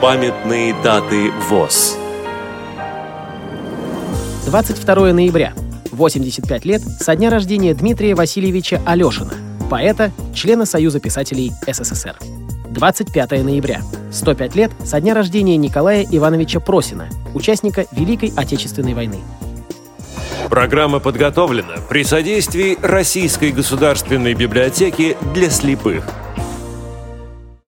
Памятные даты ВОЗ. 22 ноября. 85 лет со дня рождения Дмитрия Васильевича Алешина, поэта, члена Союза писателей СССР. 25 ноября. 105 лет со дня рождения Николая Ивановича Просина, участника Великой Отечественной войны. Программа подготовлена при содействии Российской государственной библиотеки для слепых –